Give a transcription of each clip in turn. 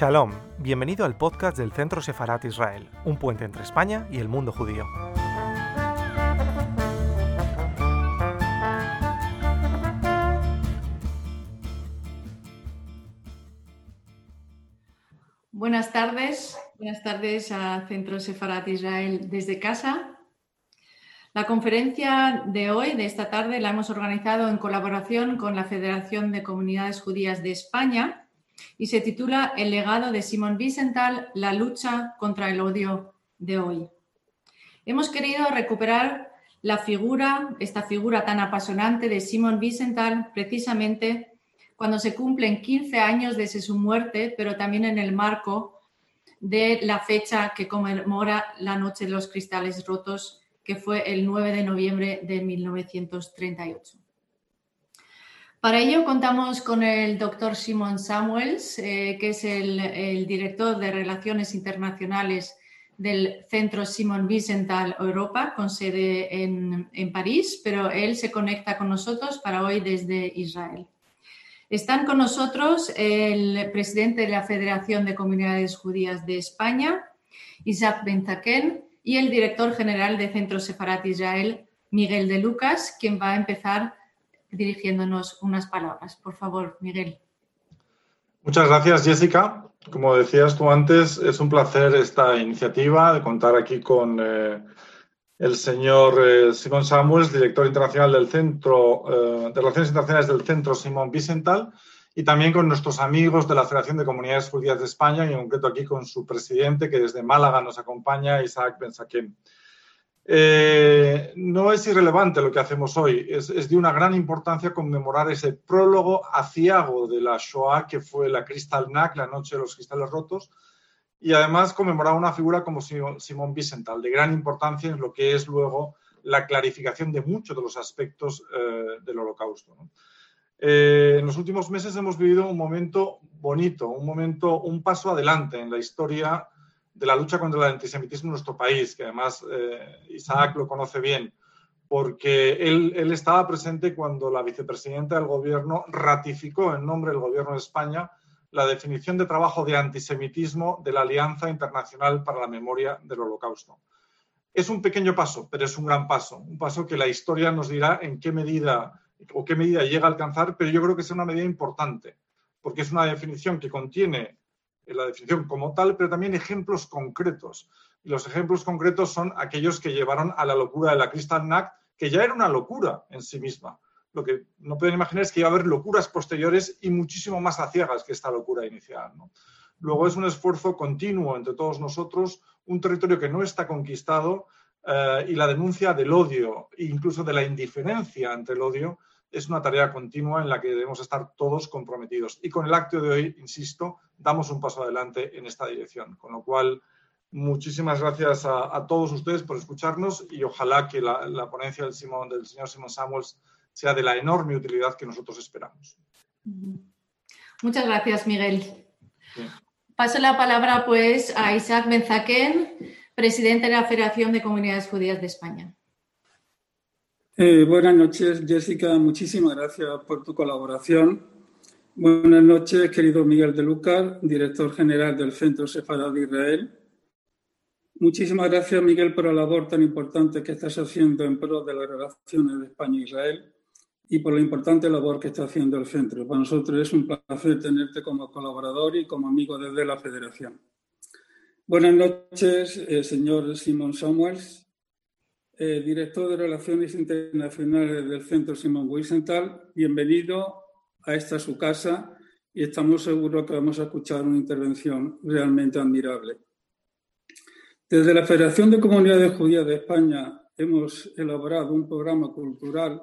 Shalom, bienvenido al podcast del Centro Sefarat Israel, un puente entre España y el mundo judío. Buenas tardes, buenas tardes a Centro Sefarat Israel desde casa. La conferencia de hoy, de esta tarde, la hemos organizado en colaboración con la Federación de Comunidades Judías de España y se titula El legado de Simon Wiesenthal, la lucha contra el odio de hoy. Hemos querido recuperar la figura, esta figura tan apasionante de Simon Wiesenthal, precisamente cuando se cumplen 15 años desde su muerte, pero también en el marco de la fecha que conmemora la Noche de los Cristales Rotos, que fue el 9 de noviembre de 1938. Para ello contamos con el doctor Simon Samuels, eh, que es el, director de Relaciones Internacionales del Centro Simon Wiesenthal Europa, con sede en, París, pero él se conecta con nosotros para hoy desde Israel. Están con nosotros el presidente de la Federación de Comunidades Judías de España, Isaac Benzaken, y el director general de Centro Sefarat Israel, Miguel de Lucas, quien va a empezar dirigiéndonos unas palabras. Por favor, Miguel. Muchas gracias, Jessica. Como decías tú antes, es un placer esta iniciativa de contar aquí con eh, el señor eh, Simón Samuels, director internacional del Centro eh, de Relaciones Internacionales del Centro Simón Vicental, y también con nuestros amigos de la Federación de Comunidades Judías de España, y en concreto aquí con su presidente, que desde Málaga nos acompaña, Isaac Bensaquem. Eh, no es irrelevante lo que hacemos hoy, es, de una gran importancia conmemorar ese prólogo aciago de la Shoah que fue la Kristallnacht, la noche de los cristales rotos, y además conmemorar una figura como Simón Wiesenthal, de gran importancia en lo que es luego la clarificación de muchos de los aspectos eh, del holocausto. Eh, en los últimos meses hemos vivido un momento bonito, un momento, un paso adelante en la historia de la lucha contra el antisemitismo en nuestro país, que además eh, Isaac lo conoce bien, porque él, él, estaba presente cuando la vicepresidenta del gobierno ratificó en nombre del gobierno de España la definición de trabajo de antisemitismo de la Alianza Internacional para la Memoria del Holocausto. Es un pequeño paso, pero es un gran paso, un paso que la historia nos dirá en qué medida o qué medida llega a alcanzar, pero yo creo que es una medida importante, porque es una definición que contiene la definición como tal, pero también ejemplos concretos. Y los ejemplos concretos son aquellos que llevaron a la locura de la Kristallnacht, que ya era una locura en sí misma. Lo que no pueden imaginar es que iba a haber locuras posteriores y muchísimo más aciagas que esta locura inicial. Luego es un esfuerzo continuo entre todos nosotros, un territorio que no está conquistado eh, y la denuncia del odio incluso de la indiferencia ante el odio es una tarea continua en la que debemos estar todos comprometidos. Y con el acto de hoy, insisto, damos un paso adelante en esta dirección. Con lo cual, muchísimas gracias a, todos ustedes por escucharnos y ojalá que la, ponencia del, Simón, del señor Simón Samuels sea de la enorme utilidad que nosotros esperamos. Muchas gracias, Miguel. Paso la palabra pues a Isaac Benzaquén, presidente de la Federación de Comunidades Judías de España. Eh, buenas noches, Jessica. Muchísimas gracias por tu colaboración. Buenas noches, querido Miguel de Lucas, director general del Centro Sefarad de Israel. Muchísimas gracias, Miguel, por la labor tan importante que estás haciendo en pro de las relaciones de España e Israel y por la importante labor que está haciendo el centro. Para nosotros es un placer tenerte como colaborador y como amigo desde la Federación. Buenas noches, eh, señor Simon Samuels, eh, director de Relaciones Internacionales del Centro Simón Wiesenthal. Bienvenido a esta su casa y estamos seguros que vamos a escuchar una intervención realmente admirable. Desde la Federación de Comunidades Judías de España hemos elaborado un programa cultural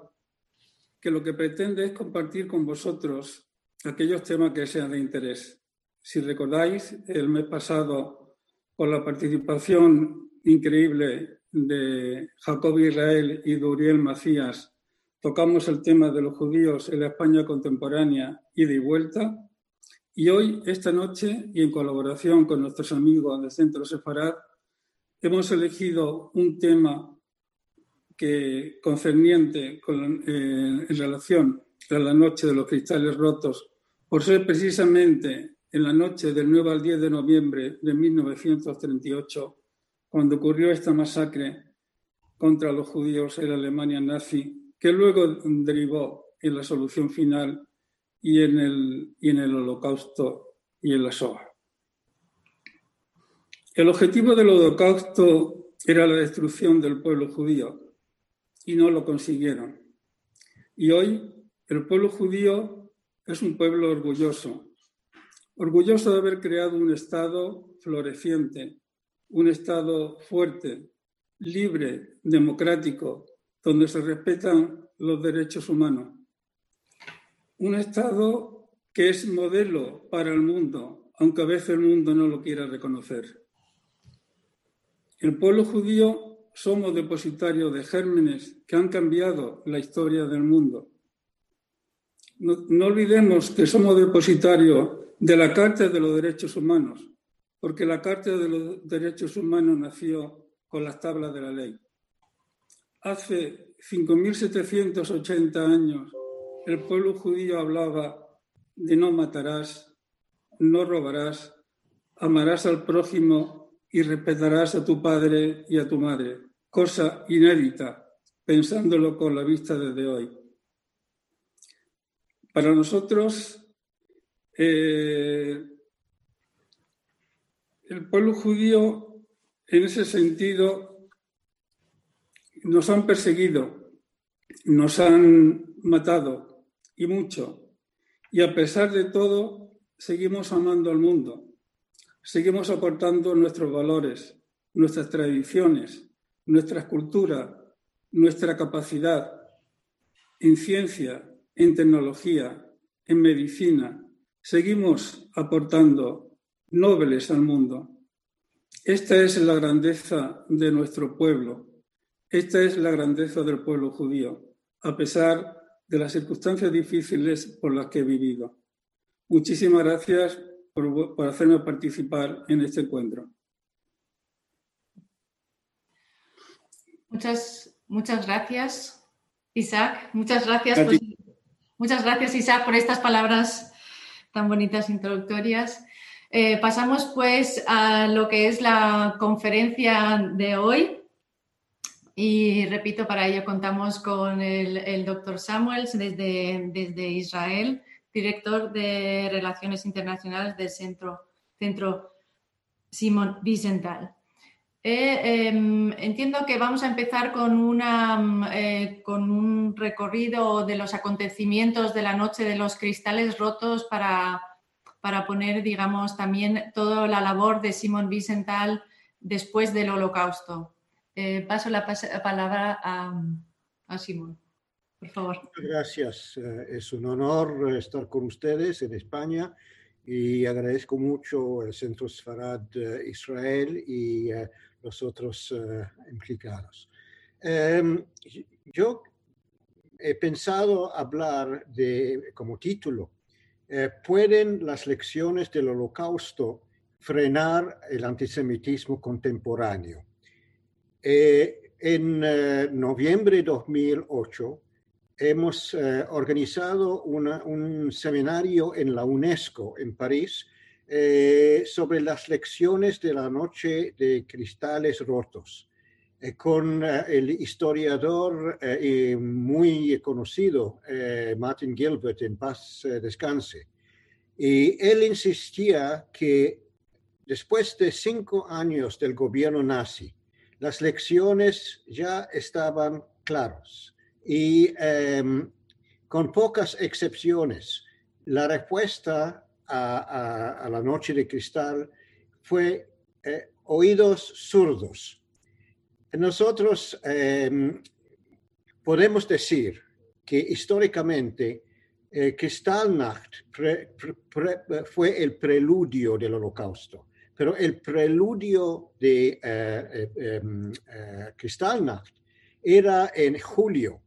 que lo que pretende es compartir con vosotros aquellos temas que sean de interés. Si recordáis, el mes pasado, con la participación increíble de Jacob Israel y Duriel Macías, tocamos el tema de los judíos en la España contemporánea y de vuelta. Y hoy, esta noche, y en colaboración con nuestros amigos del Centro Sefarad, hemos elegido un tema que concerniente con, eh, en relación a la noche de los cristales rotos, por ser precisamente en la noche del 9 al 10 de noviembre de 1938, cuando ocurrió esta masacre contra los judíos en Alemania nazi, que luego derivó en la solución final y en el, y en el holocausto y en la Shoah. El objetivo del holocausto era la destrucción del pueblo judío y no lo consiguieron. Y hoy el pueblo judío es un pueblo orgulloso, orgulloso de haber creado un Estado floreciente, un Estado fuerte, libre, democrático, donde se respetan los derechos humanos. Un Estado que es modelo para el mundo, aunque a veces el mundo no lo quiera reconocer. El pueblo judío somos depositarios de gérmenes que han cambiado la historia del mundo. No, olvidemos que somos depositarios de la Carta de los Derechos Humanos, porque la Carta de los Derechos Humanos nació con las tablas de la ley. Hace 5.780 años el pueblo judío hablaba de no matarás, no robarás, amarás al prójimo y respetarás a tu padre y a tu madre, cosa inédita, pensándolo con la vista desde hoy. Para nosotros, eh, el pueblo judío, en ese sentido, nos han perseguido, nos han matado y mucho. Y a pesar de todo, seguimos amando al mundo, seguimos aportando nuestros valores, nuestras tradiciones, nuestra cultura, nuestra capacidad en ciencia, en tecnología, en medicina, seguimos aportando nobles al mundo. Esta es la grandeza de nuestro pueblo. Esta es la grandeza del pueblo judío, a pesar de las circunstancias difíciles por las que he vivido. Muchísimas gracias por, hacerme participar en este encuentro. Muchas, muchas gracias, Isaac. Muchas gracias, muchas gracias, Isaac, por estas palabras tan bonitas introductorias. Eh, pasamos pues a lo que es la conferencia de hoy. Y repito, para ello contamos con el, doctor Samuels desde, Israel, director de Relaciones Internacionales del Centro, Centro Simon Wiesenthal. Eh, em, entiendo que vamos a empezar con, una, eh, con un recorrido de los acontecimientos de la noche de los cristales rotos para, para poner, digamos, también toda la labor de Simon Wiesenthal después del holocausto. Eh, paso la palabra a, a Simón, por favor. Gracias. Es un honor estar con ustedes en España y agradezco mucho el Centro Sfarad Israel y los otros eh, implicados. Em, yo he pensado hablar de, como título, eh, ¿pueden las lecciones del holocausto frenar el antisemitismo contemporáneo? Eh, en noviembre de 2008 hemos organizado un seminario en la UNESCO en París eh, sobre las lecciones de la noche de cristales rotos, eh, con eh, el historiador muy conocido, Martin Gilbert, en paz descanse. Y él insistía que después de cinco años del gobierno nazi, las lecciones ya estaban claras y em, con pocas excepciones, la respuesta a, la noche de cristal fue eh, oídos surdos. Nosotros em, podemos decir que históricamente eh, Kristallnacht fue el preludio del holocausto, pero el preludio de eh, em, Kristallnacht era en julio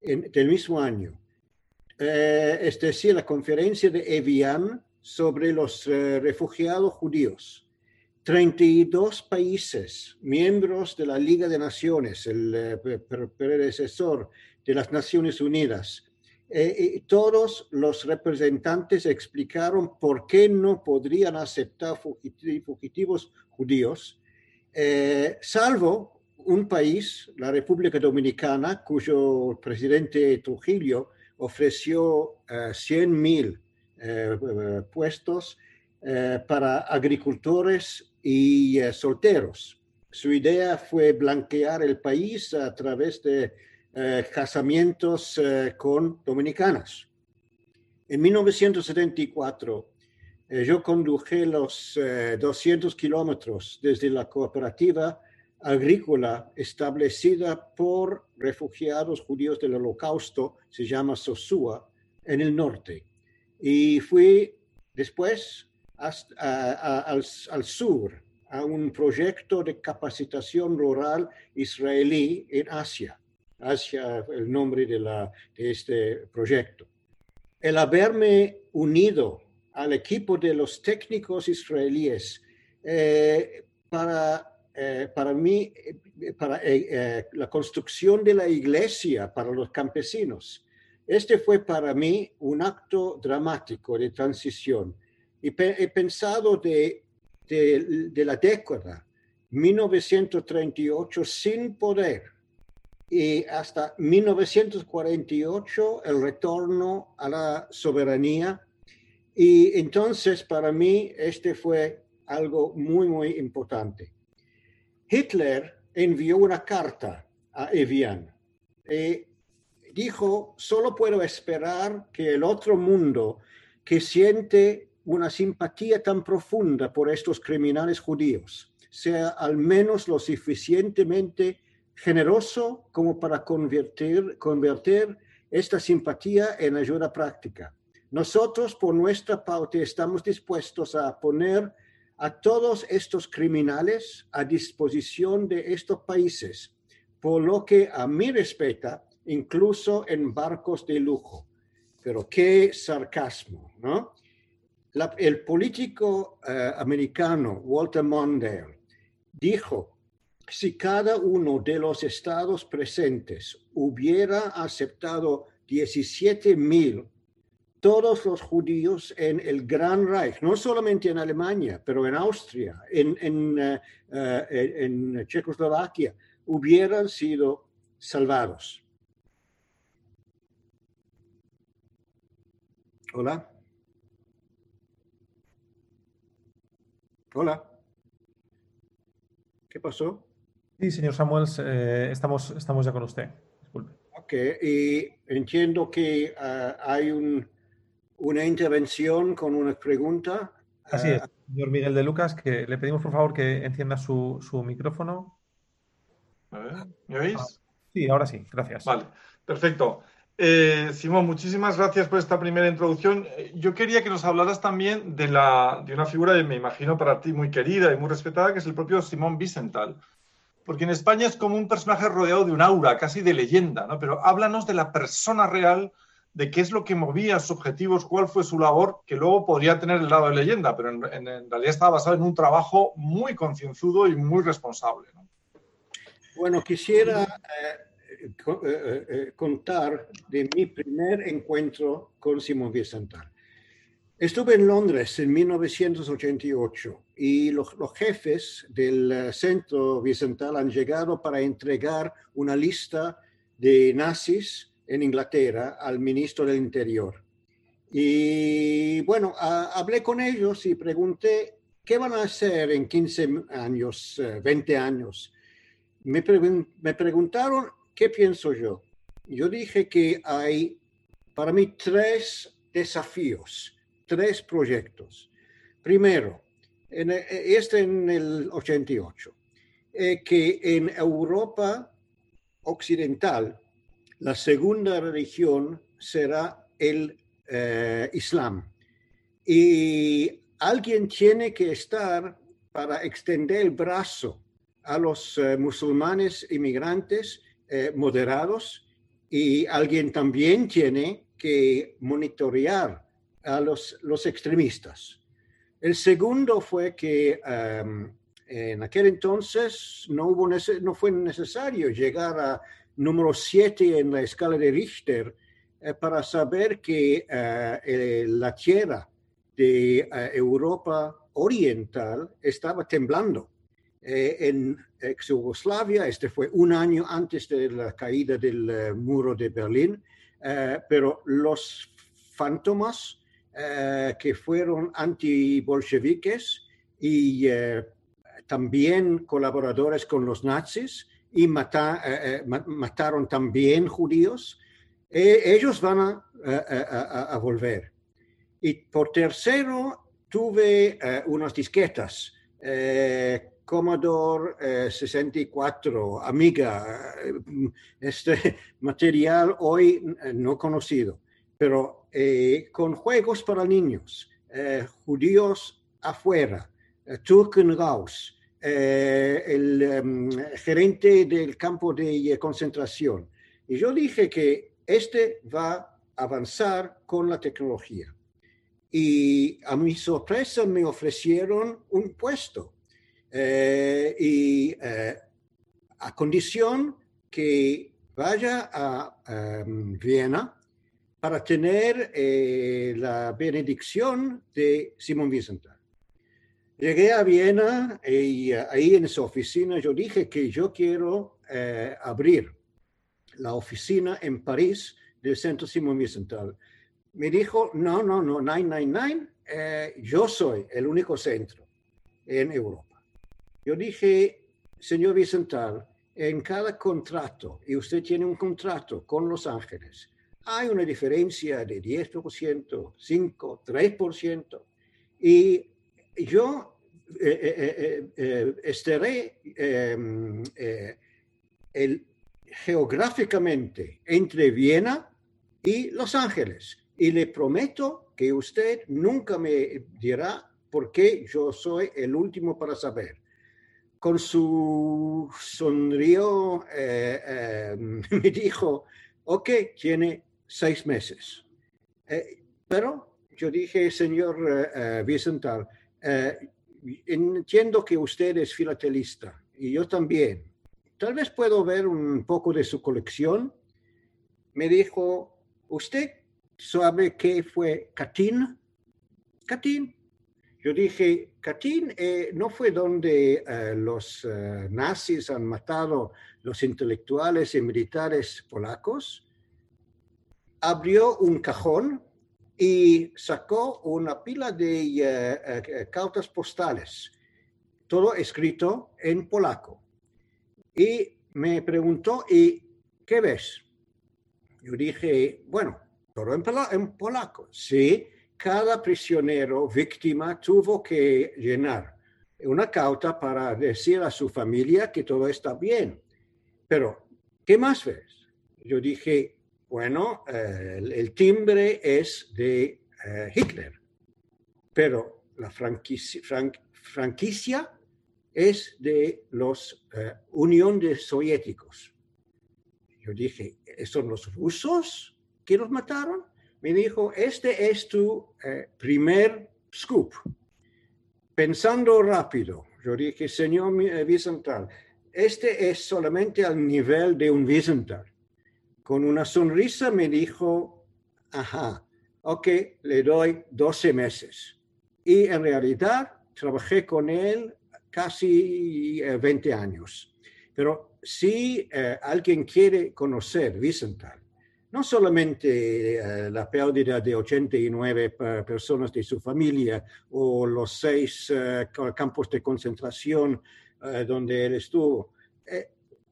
del mismo año. es decir, la conferencia de Evian sobre los eh, refugiados judíos. 32 países, miembros de la Liga de Naciones, el eh, predecesor de las Naciones Unidas, eh, todos los representantes explicaron por qué no podrían aceptar fugitivos judíos, eh, salvo un país, la República Dominicana, cuyo presidente Trujillo ofreció 100 mil puestos para agricultores y solteros. Su idea fue blanquear el país a través de eh, casamientos eh, con dominicanas. En 1974, eh, yo conduje los 200 kilómetros desde la cooperativa agrícola establecida por refugiados judíos del holocausto, se llama Sosúa, en el norte. Y fui después al, al sur a un proyecto de capacitación rural israelí en Asia hacia el nombre de, la, de este proyecto. El haberme unido al equipo de los técnicos israelíes eh, para, eh, para mí, eh, para la construcción de la iglesia para los campesinos. Este fue para mí un acto dramático de transición. Y he pensado de, de, de la década 1938 sin poder y hasta 1948 el retorno a la soberanía. Y entonces para mí este fue algo muy, muy importante. Hitler envió una carta a Evian y dijo, solo puedo esperar que el otro mundo que siente una simpatía tan profunda por estos criminales judíos sea al menos lo suficientemente generoso como para convertir, convertir esta simpatía en ayuda práctica. Nosotros, por nuestra parte, estamos dispuestos a poner a todos estos criminales a disposición de estos países, por lo que a mí respecta, incluso en barcos de lujo. Pero qué sarcasmo, ¿no? El político eh, americano Walter Mondale dijo si cada uno de los estados presentes hubiera aceptado 17 mil, todos los judíos en el Gran Reich, no solamente en Alemania, pero en Austria, en, eh, eh, en Checoslovaquia, hubieran sido salvados. Hola. Hola. ¿Qué pasó? Sí, señor Samuels, eh, estamos, estamos ya con usted. Disculpe. Ok, y entiendo que ah, hay un, una intervención con una pregunta. Así es, ah, señor Miguel de Lucas, que le pedimos por favor que encienda su, su micrófono. A ver, ¿me oís? Sí, ahora sí, gracias. Vale, perfecto. Eh, Simón, muchísimas gracias por esta primera introducción. Yo quería que nos hablaras también de, la, de una figura, de, me imagino, para ti muy querida y muy respetada, que es el propio Simón Wiesenthal porque en España es como un personaje rodeado de un aura, casi de leyenda, ¿no? Pero háblanos de la persona real, de qué es lo que movía sus objetivos, cuál fue su labor, que luego podría tener el lado de leyenda, pero en, realidad estaba basado en un trabajo muy concienzudo y muy responsable. Bueno, quisiera eh, eh, eh, contar de mi primer encuentro con Simón Vicentral. Estuve en Londres en 1988 y los, jefes del eh, centro bicental han llegado para entregar una lista de nazis en Inglaterra al ministro del Interior. Y bueno, hablé con ellos y pregunté, ¿qué van a hacer en 15 años, 20 eh, años? Me preguntaron, ¿qué pienso yo? Yo dije que hay para mí tres desafíos tres proyectos. Primero, en, eh, este en el 88, eh, que en Europa occidental la segunda religión será el eh, Islam. Y alguien tiene que estar para extender el brazo a los musulmanes inmigrantes moderados y alguien también tiene que monitorear a los, los extremistas. El segundo fue que em, en aquel entonces no, fue necesario llegar a número 7 en la escala de Richter para saber que la tierra de Europa Oriental estaba temblando. en ex Yugoslavia, este fue un año antes de la caída del muro de Berlín, pero los fantomas que fueron anti-bolcheviques y también colaboradores con los nazis y mataron también judíos, ellos van a, volver. Y por tercero, tuve unas disquetas. Commodore 64, Amiga, este material hoy no conocido, pero con juegos para niños, judíos afuera, Turkenraus, el gerente del campo de concentración. Y yo dije que este va a avanzar con la tecnología. Y a mi sorpresa me ofrecieron un puesto. Y a condición que vaya a Viena para tener la benedicción de Simón Wiesenthal. Llegué a Viena y ahí en su oficina yo dije que yo quiero abrir la oficina en París del Centro Simón Wiesenthal. Me dijo, no, no, no, 999, eh, yo soy el único centro en Europa. Yo dije, señor Wiesenthal, en cada contrato, y usted tiene un contrato con Los Ángeles, hay una diferencia de 10%, 5%, 3%, y yo eh, eh, estaré em, el, geográficamente entre Viena y Los Ángeles. Y le prometo que usted nunca me dirá por qué yo soy el último para saber. Con su sonrío eh, eh, me dijo, ok, tiene seis meses. Eh, pero yo dije, señor Vicental, entiendo que usted es filatelista y yo también tal vez puedo ver un poco de su colección. Me dijo, ¿usted sabe qué fue Katyn? Katyn. Yo dije, Katyn eh, no fue donde eh, los eh, nazis han matado los intelectuales y militares polacos. Abrió un cajón y sacó una pila de cartas postales, todo escrito en polaco y me preguntó, ¿y qué ves? Yo dije, bueno, todo en, polaco. Sí, cada prisionero víctima tuvo que llenar una cauta para decir a su familia que todo está bien. Pero, ¿qué más ves? Yo dije, bueno, eh, el, timbre es de eh, Hitler, pero la franquicia, es de los uh, Unión de Soviéticos. Yo dije, ¿son los rusos que los mataron? Me dijo, este es tu eh, primer scoop. Pensando rápido, yo dije, señor Wiesenthal, este es solamente al nivel de un Wiesenthal. Con una sonrisa me dijo, ajá, ok, le doy 12 meses. Y en realidad trabajé con él casi 20 eh, años. Pero si eh, alguien quiere conocer Wiesenthal, no solamente eh, la pérdida de 89 personas de su familia o los seis campos de concentración donde él estuvo,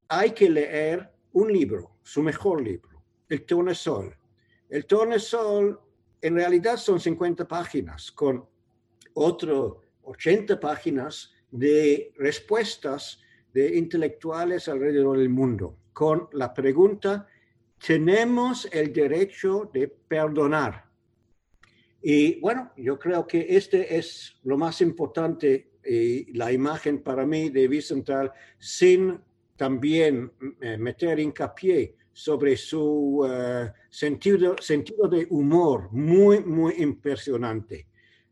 hay que leer un libro, su mejor libro, El Tornesol. El Tornesol en realidad son 50 páginas con otro 80 páginas de respuestas de intelectuales alrededor del mundo con la pregunta, ¿tenemos el derecho de perdonar? Y bueno, yo creo que este es lo más importante y la imagen para mí de Wiesenthal sin también eh, meter hincapié sobre su eh, sentido, sentido de humor muy, muy impresionante.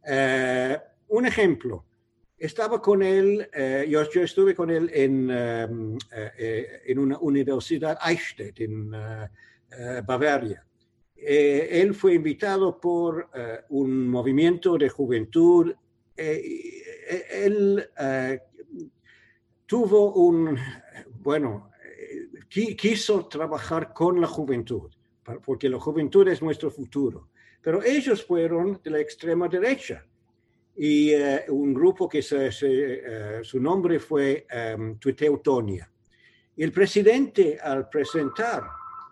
Eh, un ejemplo, estaba con él, eh, yo, estuve con él en, eh, eh, en una universidad, Eichstätt, en Bavaria. Él fue invitado por un movimiento de juventud. Él tuvo un, bueno, quiso trabajar con la juventud, porque la juventud es nuestro futuro. Pero ellos fueron de la extrema derecha y un grupo que su nombre fue um, Tuiteutonia. Y el presidente al presentar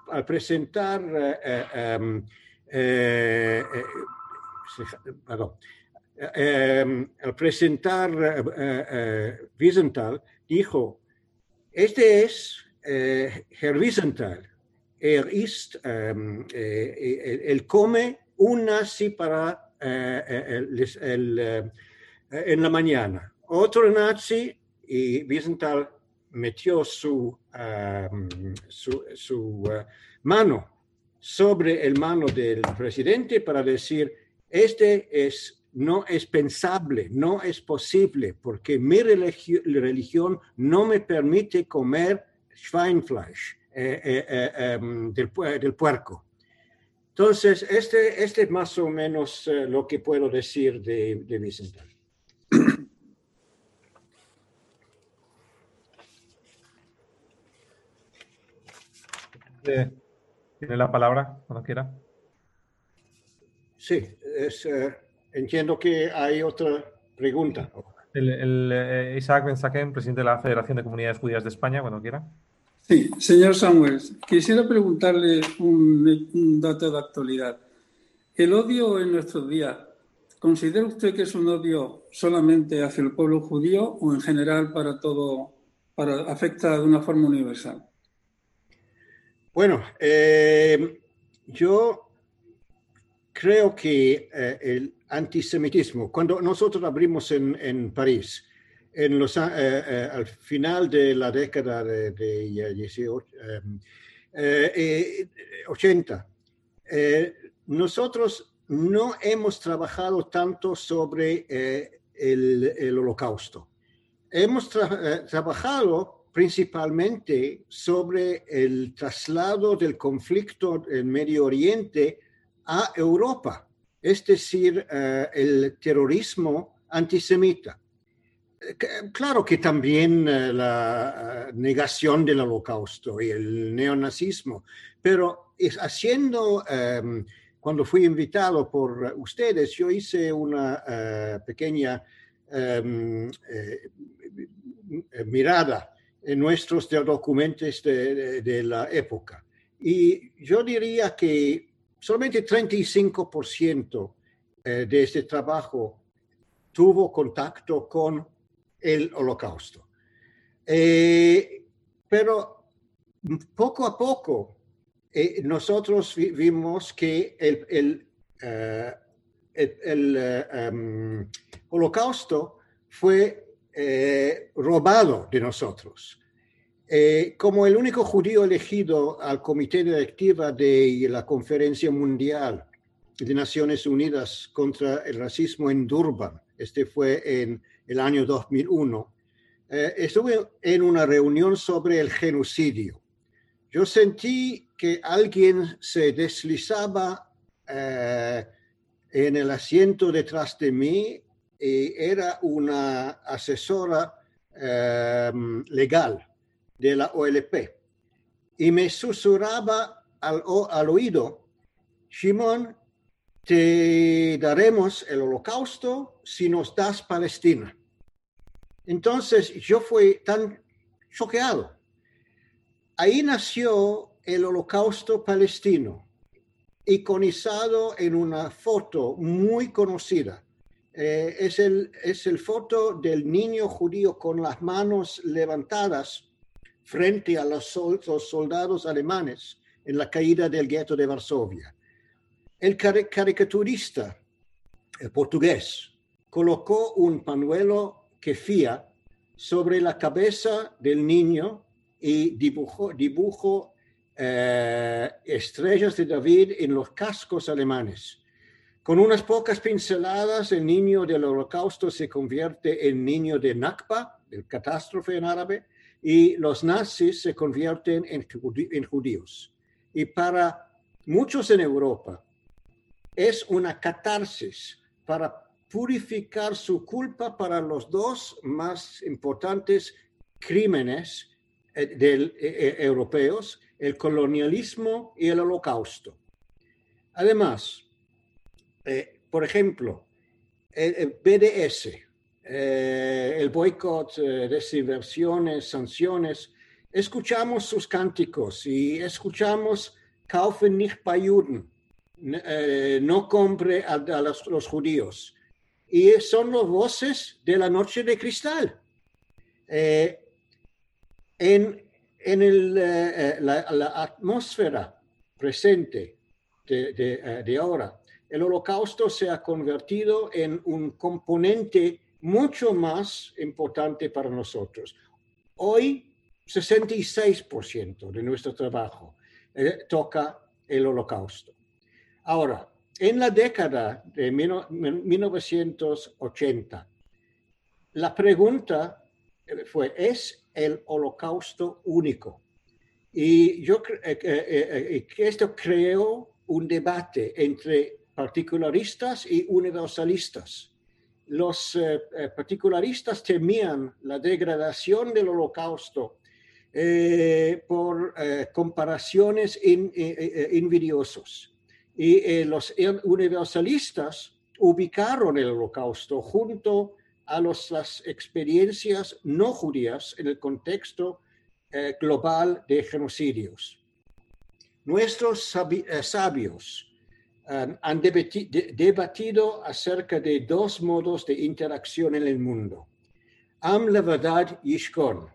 al presentar, eh, eh, em, eh, em, al presentar Wiesenthal, dijo, este es Herr Wiesenthal, er ist, él come un nazi para el, el, en la mañana, otro nazi y Wiesenthal metió su, su, uh, mano sobre el mano del presidente para decir, este es, no es pensable, no es posible, porque mi religión no me permite comer Schweinfleisch eh, eh, eh, em, del, del, puerco. Entonces, este, este es más o menos lo que puedo decir de, de Vicente. tiene la palabra cuando quiera. Sí, eh, entiendo que hay otra pregunta. El, eh, Isaac Ben presidente de la Federación de Comunidades Judías de España, cuando quiera. Sí, señor Samuels, quisiera preguntarle un, dato de actualidad. El odio en nuestros días, ¿considera usted que es un odio solamente hacia el pueblo judío o en general para todo, para afecta de una forma universal? Bueno, eh, yo creo que eh, el antisemitismo, cuando nosotros abrimos en, París, en los, eh, al final de la década de, 80, nosotros no hemos trabajado tanto sobre el, holocausto. Hemos trabajado principalmente sobre el traslado del conflicto en Medio Oriente a Europa, es decir, eh, el terrorismo antisemita. Eh, claro que también eh, la negación del holocausto y el neonazismo, pero es haciendo, em, cuando fui invitado por ustedes, yo hice una pequeña em, mirada en nuestros documentos de, la época. Y yo diría que solamente 35% eh, de este trabajo tuvo contacto con el holocausto. Eh, pero poco a poco eh, nosotros vimos que el, el, el, em, holocausto fue eh, robado de nosotros. Eh, como el único judío elegido al comité directiva de la Conferencia Mundial de Naciones Unidas contra el Racismo en Durban, este fue en el año 2001, eh, estuve en una reunión sobre el genocidio. Yo sentí que alguien se deslizaba en el asiento detrás de mí era una asesora em, legal de la OLP y me susurraba al, al oído, Shimon, te daremos el holocausto si nos das Palestina. Entonces yo fui tan choqueado. Ahí nació el holocausto palestino, iconizado en una foto muy conocida eh, es, el, es el foto del niño judío con las manos levantadas frente a los, soldados alemanes en la caída del gueto de Varsovia. El caricaturista portugués colocó un pañuelo que fía sobre la cabeza del niño y dibujó, dibujo eh, estrellas de David en los cascos alemanes. Con unas pocas pinceladas, el niño del holocausto se convierte en niño de Nakba, el catástrofe en árabe, y los nazis se convierten en, judíos. Y para muchos en Europa, es una catarsis para purificar su culpa para los dos más importantes crímenes eh, del, eh, europeos, el colonialismo y el holocausto. Además, por ejemplo, el, BDS, el boicot, desinversiones, sanciones, escuchamos sus cánticos y escuchamos kaufen nicht bei Juden, eh, no compre a, los, judíos. Y son las voces de la noche de cristal. Eh, en, en el, eh, la, atmósfera presente de, de, de ahora, el holocausto se ha convertido en un componente mucho más importante para nosotros. Hoy, 66% de nuestro trabajo eh, toca el holocausto. Ahora, en la década de 1980, la pregunta eh, fue, ¿es el holocausto único? Y yo creo eh, que esto creó un debate entre particularistas y universalistas. Los particularistas temían la degradación del holocausto eh, por eh, comparaciones eh, invidiosas. Y los universalistas ubicaron el holocausto junto a las experiencias no judías en el contexto global de genocidios. Nuestros sabios han debatido acerca de dos modos de interacción en el mundo. Am verdad yishkon,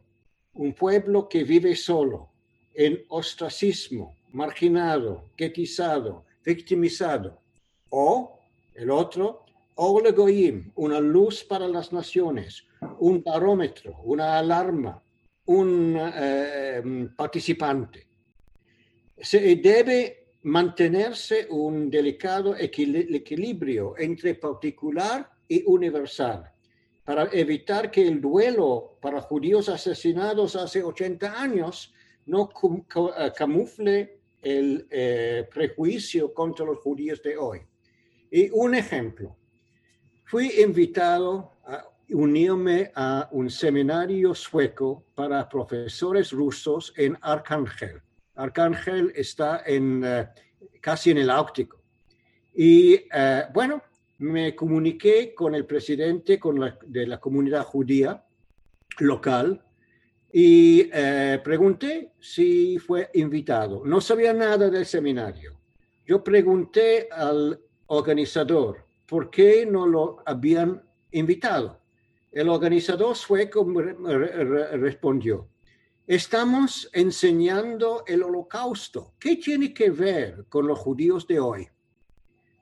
un pueblo que vive solo, en ostracismo, marginado, guetizado, victimizado. O el otro, Olegoim, una luz para las naciones, un barómetro, una alarma, un eh, participante. Se debe mantenerse un delicado equilibrio entre particular y universal para evitar que el duelo para judíos asesinados hace 80 años no eh, camufle el eh, prejuicio contra los judíos de hoy. Y un ejemplo, fui invitado a unirme a un seminario sueco para profesores rusos en Arcángel. Arcángel está en, eh, casi en el Ártico. Y bueno, me comuniqué con el presidente de la comunidad judía local y eh, pregunté si fue invitado. No sabía nada del seminario. Yo pregunté al organizador por qué no lo habían invitado. El organizador sueco respondió, estamos enseñando el holocausto. ¿Qué tiene que ver con los judíos de hoy?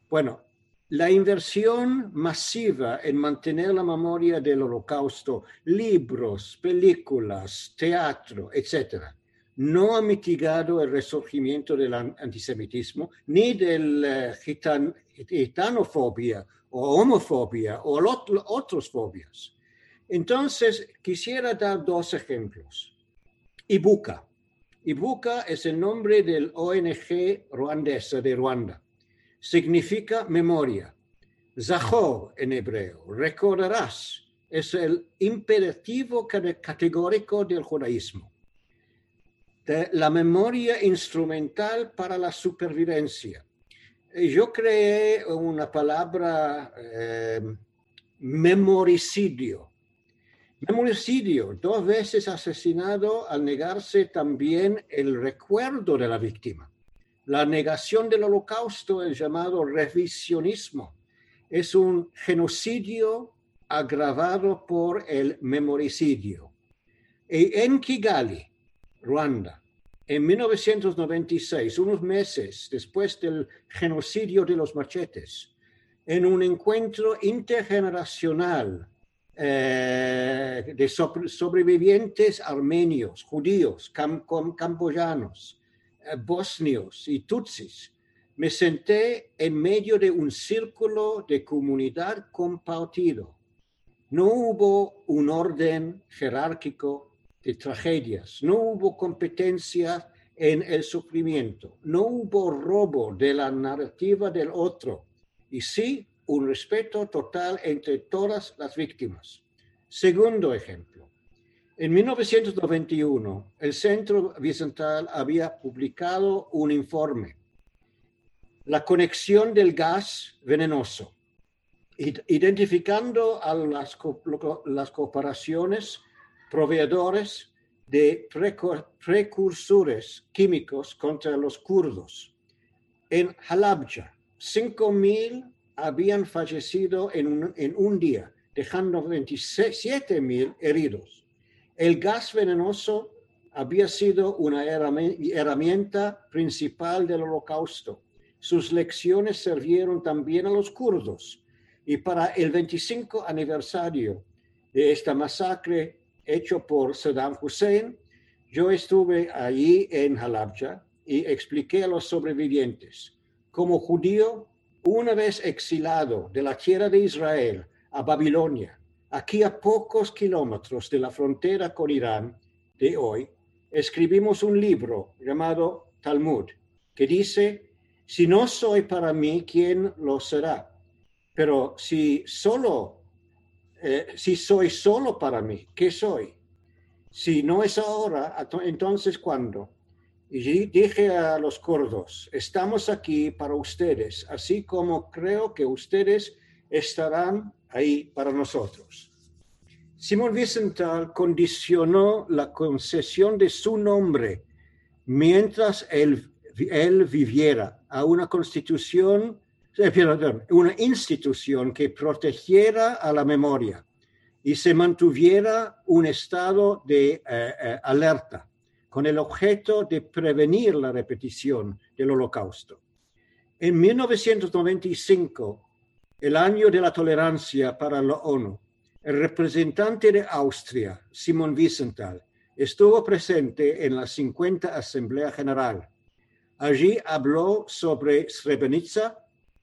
Bueno, la inversión masiva en mantener la memoria del holocausto, libros, películas, teatro, etc., no ha mitigado el resurgimiento del antisemitismo ni de la gitanofobia o homofobia o otras fobias. Entonces, quisiera dar dos ejemplos. Ibuka. Ibuka es el nombre del ONG ruandesa de Ruanda significa memoria. Zahor en hebreo, recordarás, es el imperativo categórico del judaísmo. De la memoria instrumental para la supervivencia. Yo creé una palabra eh, memoricidio. Memoricidio, dos veces asesinado al negarse también el recuerdo de la víctima. La negación del holocausto, el llamado revisionismo, es un genocidio agravado por el memoricidio. Y en Kigali, Ruanda, en 1996, unos meses después del genocidio de los machetes, en un encuentro intergeneracional eh, de sobrevivientes armenios, judíos, camboyanos, bosnios y tutsis, me senté en medio de un círculo de comunidad compartido. No hubo un orden jerárquico de tragedias, no hubo competencia en el sufrimiento. No hubo robo de la narrativa del otro y sí un respeto total entre todas las víctimas. Segundo ejemplo. En 1991, el Centro Bicental había publicado un informe, La conexión del gas venenoso, identificando a las, las cooperaciones, proveedores de precursores químicos contra los kurdos. En Halabja, 5.000 habían fallecido en un, en un día, dejando 27.000 heridos. El gas venenoso había sido una herramienta principal del holocausto. Sus lecciones sirvieron también a los kurdos. Y para el 25 aniversario de esta masacre hecho por Saddam Hussein, yo estuve allí en Halabja y expliqué a los sobrevivientes. Como judío, una vez exilado de la tierra de Israel a Babilonia, aquí a pocos kilómetros de la frontera con Irán de hoy, escribimos un libro llamado Talmud, que dice, si no soy para mí, ¿quién lo será? Pero si solo eh, si soy solo para mí, ¿qué soy? Si no es ahora, entonces ¿cuándo? Y dije a los kurdos, estamos aquí para ustedes, así como creo que ustedes estarán ahí para nosotros. Simón Wiesenthal condicionó la concesión de su nombre mientras él, viviera a una constitución eh, una institución que protegiera a la memoria y se mantuviera un estado de eh, eh, alerta con el objeto de prevenir la repetición del holocausto. En 1995, el año de la tolerancia para la ONU, el representante de Austria, Simon Wiesenthal, estuvo presente en la 50 Asamblea General. Allí habló sobre Srebrenica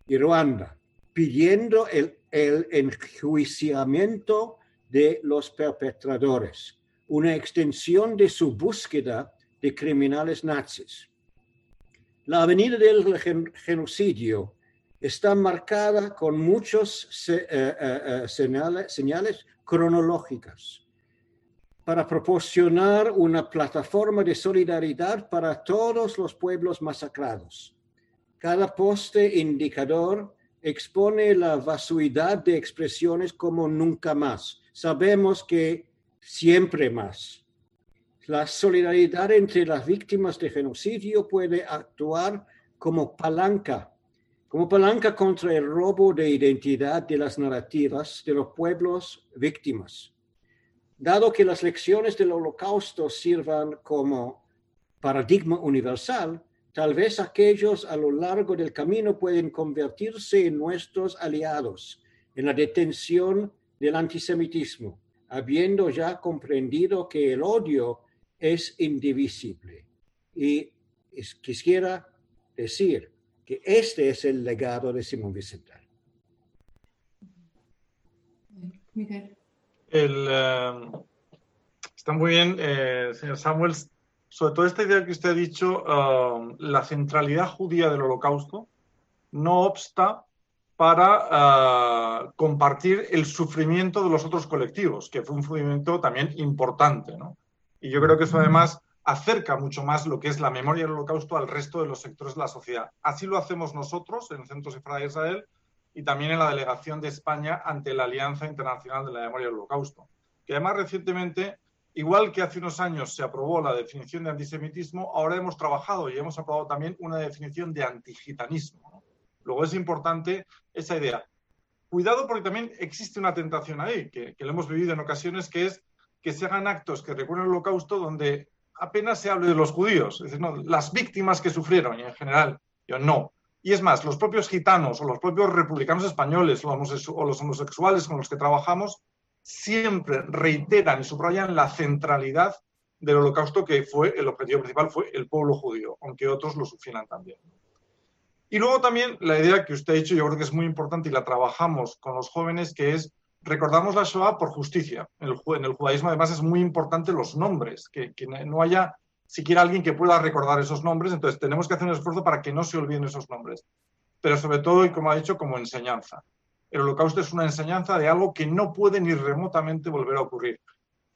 y Ruanda, pidiendo el, el enjuiciamiento de los perpetradores, una extensión de su búsqueda de criminales nazis. La avenida del genocidio está marcada con muchos eh, eh, eh, señales, señales cronológicas para proporcionar una plataforma de solidaridad para todos los pueblos masacrados cada poste indicador expone la vacuidad de expresiones como nunca más. Sabemos que siempre más. La solidaridad entre las víctimas de genocidio puede actuar como palanca, como palanca contra el robo de identidad de las narrativas de los pueblos víctimas. Dado que las lecciones del holocausto sirvan como paradigma universal, Tal vez aquellos a lo largo del camino pueden convertirse en nuestros aliados en la detención del antisemitismo, habiendo ya comprendido que el odio es indivisible. Y quisiera decir que este es el legado de Simón Vicental. El, eh, está muy bien, eh, señor Samuels sobre todo esta idea que usted ha dicho, um, la centralidad judía del holocausto no obsta para uh, compartir el sufrimiento de los otros colectivos, que fue un sufrimiento también importante. ¿no? Y yo creo que eso además acerca mucho más lo que es la memoria del holocausto al resto de los sectores de la sociedad. Así lo hacemos nosotros en el Centro Sefra de Israel y también en la delegación de España ante la Alianza Internacional de la Memoria del Holocausto, que además recientemente Igual que hace unos años se aprobó la definición de antisemitismo, ahora hemos trabajado y hemos aprobado también una definición de antigitanismo. Luego es importante esa idea. Cuidado porque también existe una tentación ahí, que, que lo hemos vivido en ocasiones, que es que se hagan actos que recuerden el holocausto donde apenas se hable de los judíos, es decir, no, las víctimas que sufrieron y en general, yo no. Y es más, los propios gitanos o los propios republicanos españoles o los homosexuales con los que trabajamos siempre reiteran y subrayan la centralidad del holocausto que fue el objetivo principal, fue el pueblo judío, aunque otros lo sufrieran también. Y luego también la idea que usted ha dicho, yo creo que es muy importante y la trabajamos con los jóvenes, que es recordamos la Shoah por justicia. En el, judaísmo además es muy importante los nombres, que, que, no haya siquiera alguien que pueda recordar esos nombres, entonces tenemos que hacer un esfuerzo para que no se olviden esos nombres. Pero sobre todo, y como ha dicho, como enseñanza. El holocausto es una enseñanza de algo que no puede ni remotamente volver a ocurrir.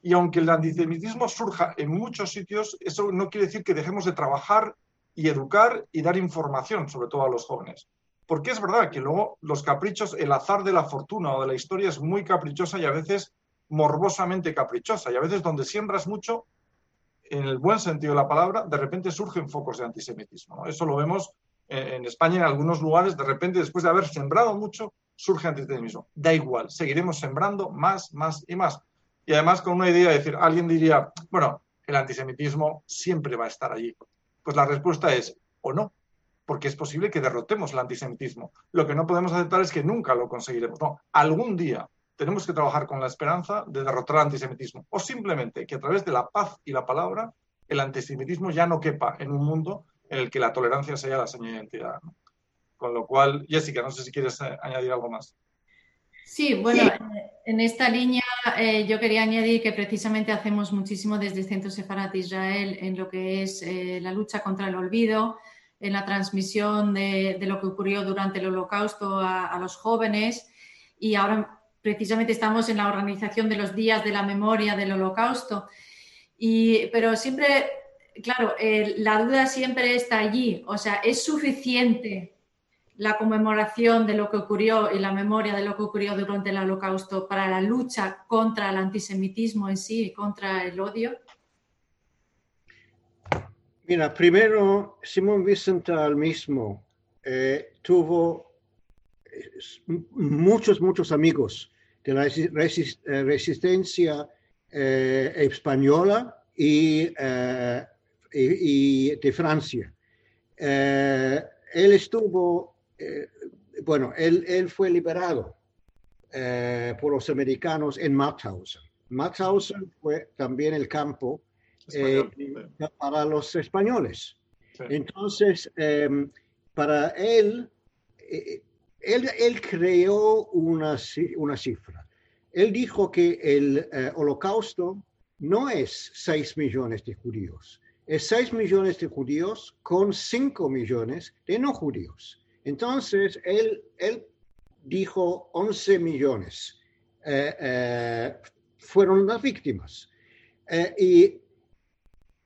Y aunque el antisemitismo surja en muchos sitios, eso no quiere decir que dejemos de trabajar y educar y dar información, sobre todo a los jóvenes. Porque es verdad que luego los caprichos, el azar de la fortuna o de la historia es muy caprichosa y a veces morbosamente caprichosa. Y a veces donde siembras mucho, en el buen sentido de la palabra, de repente surgen focos de antisemitismo. Eso lo vemos en España en algunos lugares, de repente después de haber sembrado mucho, surge antisemitismo. Da igual, seguiremos sembrando más, más y más. Y además con una idea de decir, alguien diría, bueno, el antisemitismo siempre va a estar allí. Pues la respuesta es, o no porque es posible que derrotemos el antisemitismo. Lo que no podemos aceptar es que nunca lo conseguiremos. No, algún día tenemos que trabajar con la esperanza de derrotar el antisemitismo o simplemente que a través de la paz y la palabra el antisemitismo ya no quepa en un mundo en el que la tolerancia sea la señal de identidad. Con lo cual, Jessica, no sé si quieres eh, añadir algo más. Sí, bueno, en esta línea eh, yo quería añadir que precisamente hacemos muchísimo desde el Centro Sefarat Israel en lo que es eh, la lucha contra el olvido, en la transmisión de, lo que ocurrió durante el holocausto a, los jóvenes y ahora precisamente estamos en la organización de los días de la memoria del holocausto. Y, pero siempre, claro, la duda siempre está allí, o sea, ¿es suficiente la conmemoración de lo que ocurrió y la memoria de lo que ocurrió durante el holocausto para la lucha contra el antisemitismo en sí y contra el odio? Mira, primero, Simón Wiesenthal mismo eh, tuvo eh, muchos, muchos amigos de la eh, resistencia española y, de Francia. él estuvo, bueno, él, él, fue liberado por los americanos en Mauthausen. Mauthausen fue también el campo eh, para los españoles. Entonces, em, para él, eh, él, él, creó una, una cifra. Él dijo que el eh, holocausto no es 6 millones de judíos, es 6 millones de judíos con 5 millones de no judíos. Entonces, él, él dijo 11 millones fueron las víctimas. y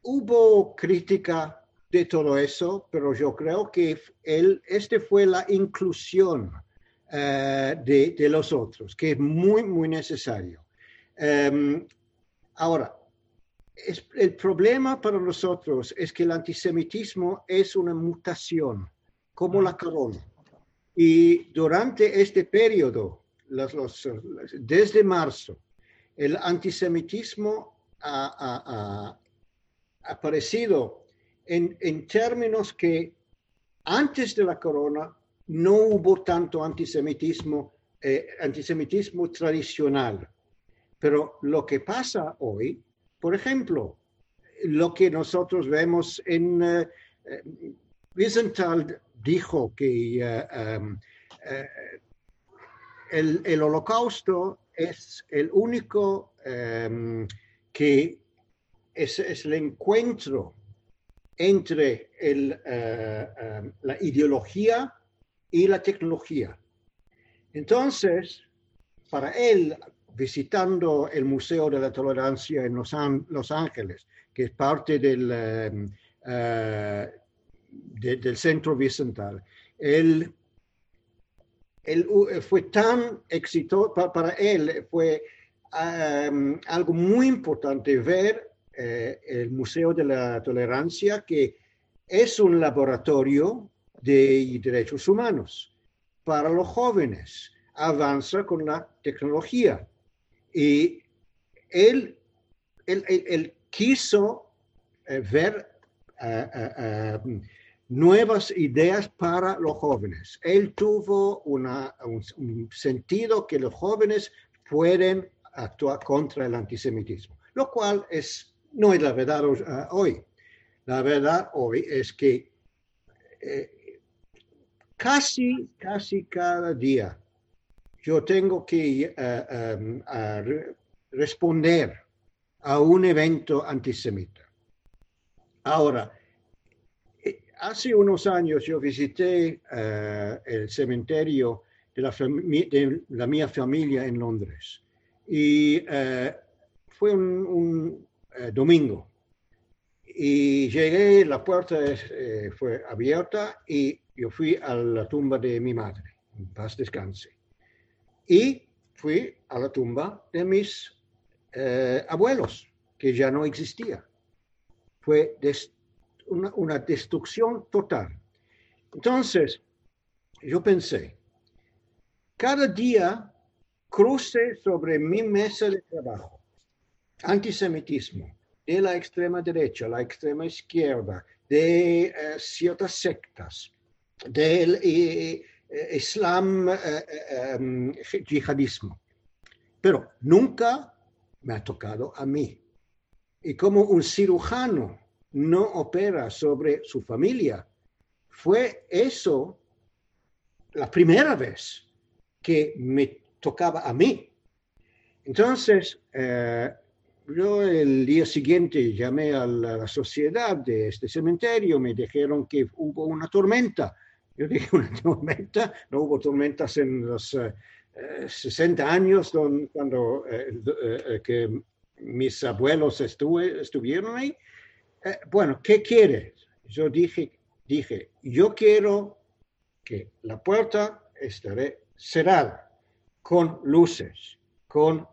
hubo crítica de todo eso, pero yo creo que él, este fue la inclusión eh, de, los otros, que es muy, muy necesario. Em, ahora, el problema para nosotros es que el antisemitismo es una mutación, como la corona. Y durante este periodo, desde marzo, el antisemitismo ha, aparecido en, en términos que antes de la corona no hubo tanto antisemitismo, eh, antisemitismo tradicional. Pero lo que pasa hoy, por ejemplo, lo que nosotros vemos en... Uh, Wiesenthal dijo que um, el, el, holocausto es el único um, que es, el encuentro entre eh, eh, la ideología y la tecnología. Entonces, para él, visitando el Museo de la Tolerancia en Los, Ángeles, que es parte del, eh, del centro bicental, él, él, fue tan exitoso, para él fue algo muy importante ver eh, el Museo de la Tolerancia, que es un laboratorio de derechos humanos para los jóvenes. Avanza con la tecnología. Y él, él, quiso eh, ver eh, nuevas ideas para los jóvenes. Él tuvo una, un, sentido que los jóvenes pueden actuar contra el antisemitismo, lo cual es no es la verdad hoy. La verdad hoy es que eh, casi, casi cada día yo tengo que uh, um, responder a un evento antisemita. Ahora, eh, hace unos años yo visité eh, el cementerio de la, de la, mía familia en Londres y eh, fue un, domingo y llegué, la puerta fue abierta y yo fui a la tumba de mi madre, en paz descanse. Y fui a la tumba de mis abuelos, que ya no existía fue una, destrucción total. Entonces, yo pensé, cada día cruce sobre mi mesa de trabajo antisemitismo de la extrema derecha, la extrema izquierda, de eh, ciertas sectas, del eh, eh, islam em, yihadismo. Pero nunca me ha tocado a mí. Y como un cirujano no opera sobre su familia, fue eso la primera vez que me tocaba a mí. Entonces, yo el día siguiente llamé a la, sociedad de este cementerio, me dijeron que hubo una tormenta. Yo dije, una tormenta, no hubo tormentas en los 60 eh, años cuando eh, que mis abuelos estuvieron ahí. Eh, bueno, ¿qué quieres? Yo dije, dije, yo quiero que la puerta esté cerrada, con luces, con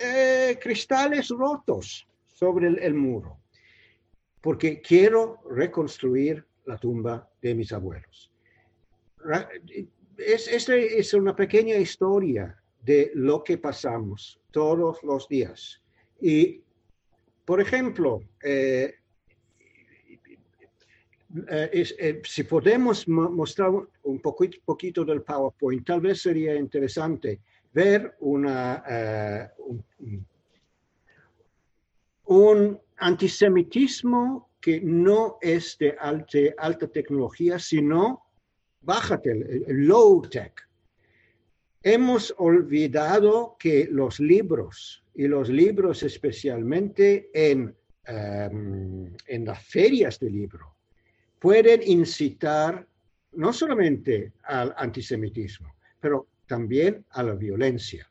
eh, cristales rotos sobre el, muro, porque quiero reconstruir la tumba de mis abuelos. Es, esta es una pequeña historia de lo que pasamos todos los días y, por ejemplo, eh, eh, eh, si podemos mostrar un poquito, del PowerPoint, tal vez sería interesante ver una, un, antisemitismo que no es de alta, alta tecnología, sino baja, low tech. Hemos olvidado que los libros y los libros especialmente en, em, en las ferias de libro pueden incitar no solamente al antisemitismo, pero también a la violencia.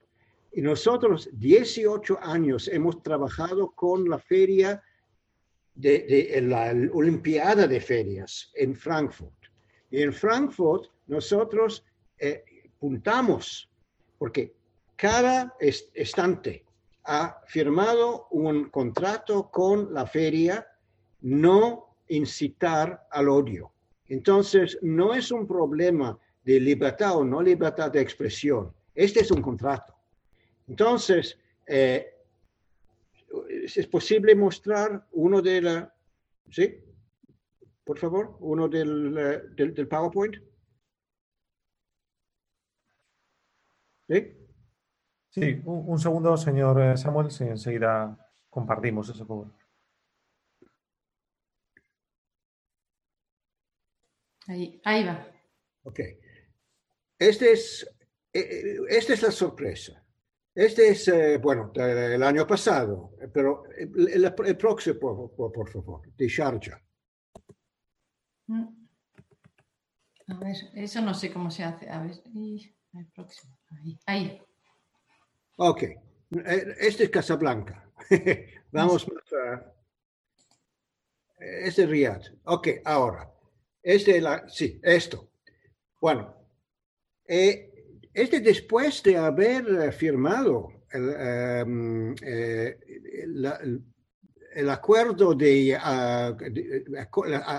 Y nosotros 18 años hemos trabajado con la feria de, la Olimpiada de Ferias en Frankfurt. Y en Frankfurt nosotros eh, puntamos, porque cada estante ha firmado un contrato con la feria no incitar al odio. Entonces, no es un problema de libertad o no libertad de expresión. Este es un contrato. Entonces, eh, ¿es posible mostrar uno de la... ¿Sí? Por favor, uno del, eh, del PowerPoint. ¿Sí? Sí, un, segundo, señor Samuel, si enseguida compartimos ese power. Ahí, ahí va. Ok. Este es, eh, eh, esta es la sorpresa. Este es, bueno, el año pasado, pero el, próximo, por, favor, de Sharjah. Mm. A ver, eso no sé cómo se hace. A ver, el próximo. Ahí. ahí. Ok, eh, este es Casablanca. Vamos a... Este es Riyadh. Ok, ahora. Este la... Sí, esto. Bueno, eh, este después de haber firmado el, em, eh, el, acuerdo de, ah,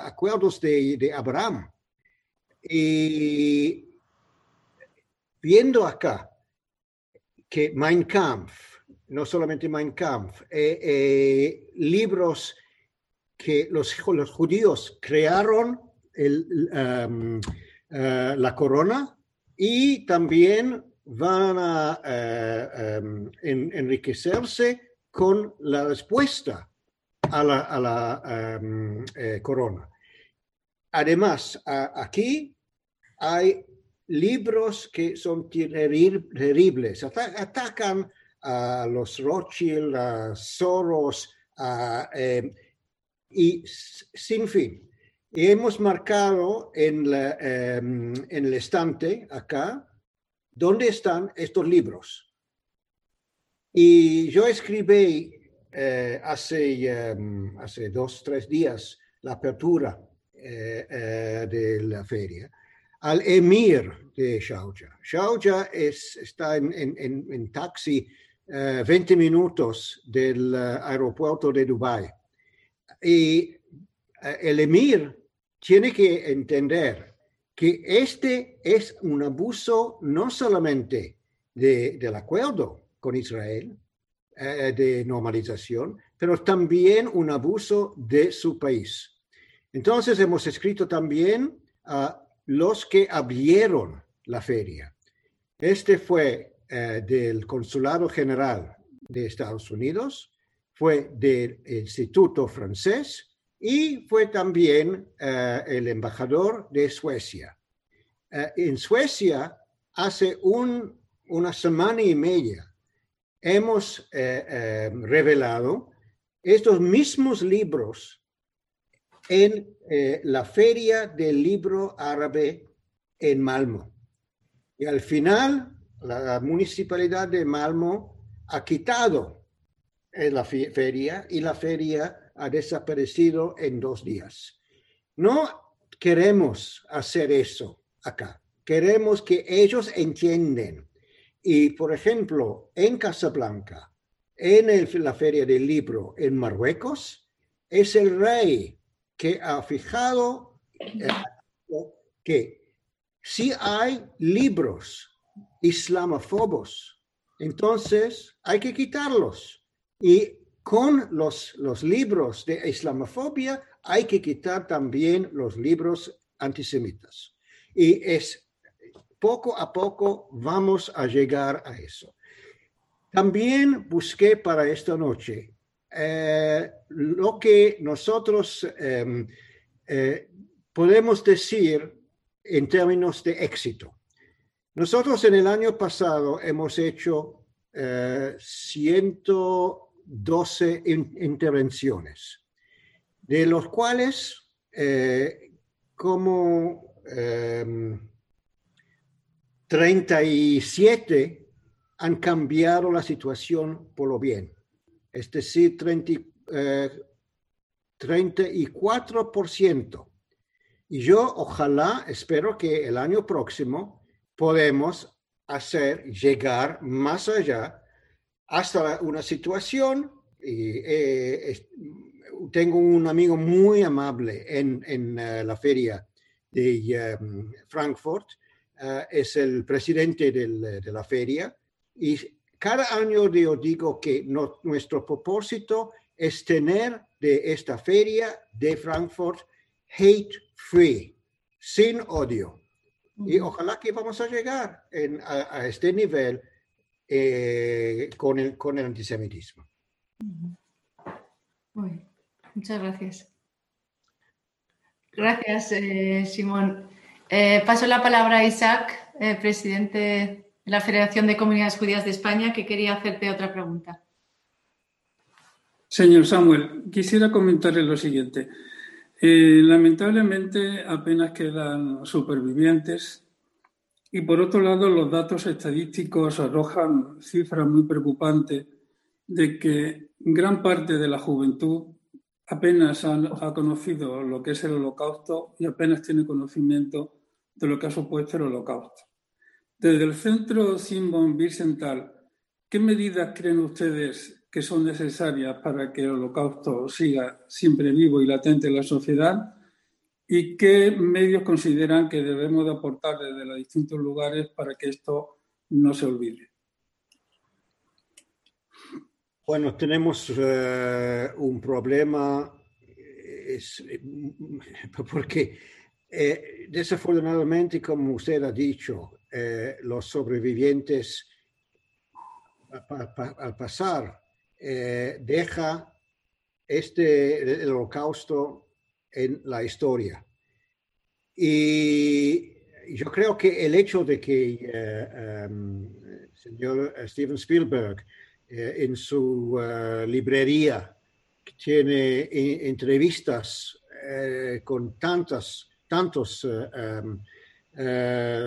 acuerdos de, de Abraham. Y viendo acá que Mein Kampf, no solamente Mein Kampf, eh, eh, libros que los, los, judíos crearon um, eh, la corona y también van a um, enriquecerse con la respuesta a la, a la um, corona. Además, aquí hay libros que son terribles, atacan a los Rothschild, a Soros, a, em, y sin fin. Y hemos marcado en, la, em, en el estante acá dónde están estos libros. Y yo escribí eh, hace, em, hace dos, tres días la apertura eh, eh, de la feria al emir de Sharjah. Sharjah es, está en, en, en taxi 20 minutos del aeropuerto de Dubái. Y el emir tiene que entender que este es un abuso no solamente de, del acuerdo con Israel, eh, de normalización, pero también un abuso de su país. Entonces hemos escrito también a los que abrieron la feria. Este fue eh, del Consulado General de Estados Unidos, fue del Instituto Francés y fue también eh, el embajador de Suecia. Eh, en Suecia, hace un, una semana y media, hemos eh, revelado estos mismos libros en la Feria del Libro Árabe en Malmo. Y al final, la municipalidad de Malmo ha quitado la feria y la feria ha desaparecido en dos días. No queremos hacer eso acá. Queremos que ellos entiendan. Y, por ejemplo, en Casablanca, en la Feria del Libro en Marruecos, es el rey que ha fijado eh, que si hay libros islamofobos, entonces hay que quitarlos. Y con los, los libros de islamofobia hay que quitar también los libros antisemitas. Y es poco a poco vamos a llegar a eso. También busqué para esta noche eh, lo que nosotros em, eh, podemos decir en términos de éxito. Nosotros en el año pasado hemos hecho eh, ciento 12 intervenciones, de los cuales eh, como 37 em, han cambiado la situación por lo bien. Es decir, 30, 34%. Eh, y yo ojalá, espero que el año próximo podemos hacer llegar más allá hasta una situación, y, eh, tengo un amigo muy amable en, en uh, la feria de um, Frankfurt, uh, es el presidente del, de la feria, y cada año yo digo que no, nuestro propósito es tener de esta feria de Frankfurt hate free, sin odio. Y ojalá que vamos a llegar en, a, a este nivel eh, con, el, con el antisemitismo. muchas gracias. Gracias, eh, Simón. Eh, paso la palabra a Isaac, presidente de la Federación de Comunidades Judías de España, que quería hacerte otra pregunta. Señor Samuel, quisiera comentarle lo siguiente. lamentablemente apenas quedan supervivientes y por otro lado, los datos estadísticos arrojan cifras muy preocupantes de que gran parte de la juventud apenas ha, conocido lo que es el holocausto y apenas tiene conocimiento de lo que ha supuesto el holocausto. Desde el Centro Simon Birsenthal, ¿qué medidas creen ustedes que son necesarias para que el holocausto siga siempre vivo y latente en la sociedad? Y qué medios consideran que debemos de aportar desde los distintos lugares para que esto no se olvide. Bueno, tenemos eh, un problema porque eh, desafortunadamente, como usted ha dicho, eh, los sobrevivientes al pasar deja este el holocausto en la historia. Y yo creo que el hecho de que el eh, em, señor Steven Spielberg eh, en su eh, librería tiene entrevistas con tantas, tantos em,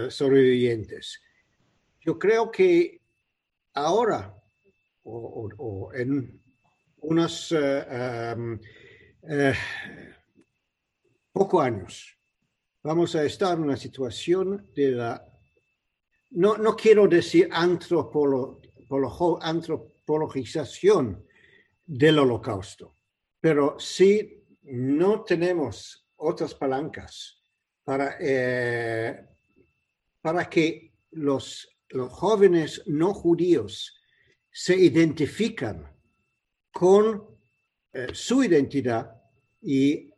sobrevivientes. Yo creo que ahora o, en unos em, pocos años. Vamos a estar en una situación de la, no, no quiero decir antropolo, antropologización del holocausto, pero si no tenemos otras palancas para, eh, para que los, los jóvenes no judíos se identifican con eh, su identidad y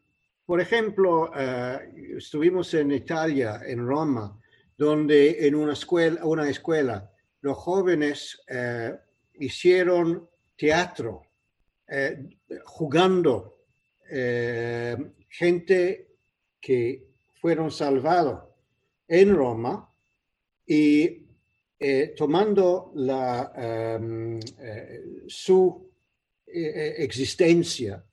por ejemplo, eh, estuvimos en Italia, en Roma, donde en una escuela, una escuela los jóvenes eh, hicieron teatro, eh, jugando gente que fueron salvados en Roma y tomando em, su existencia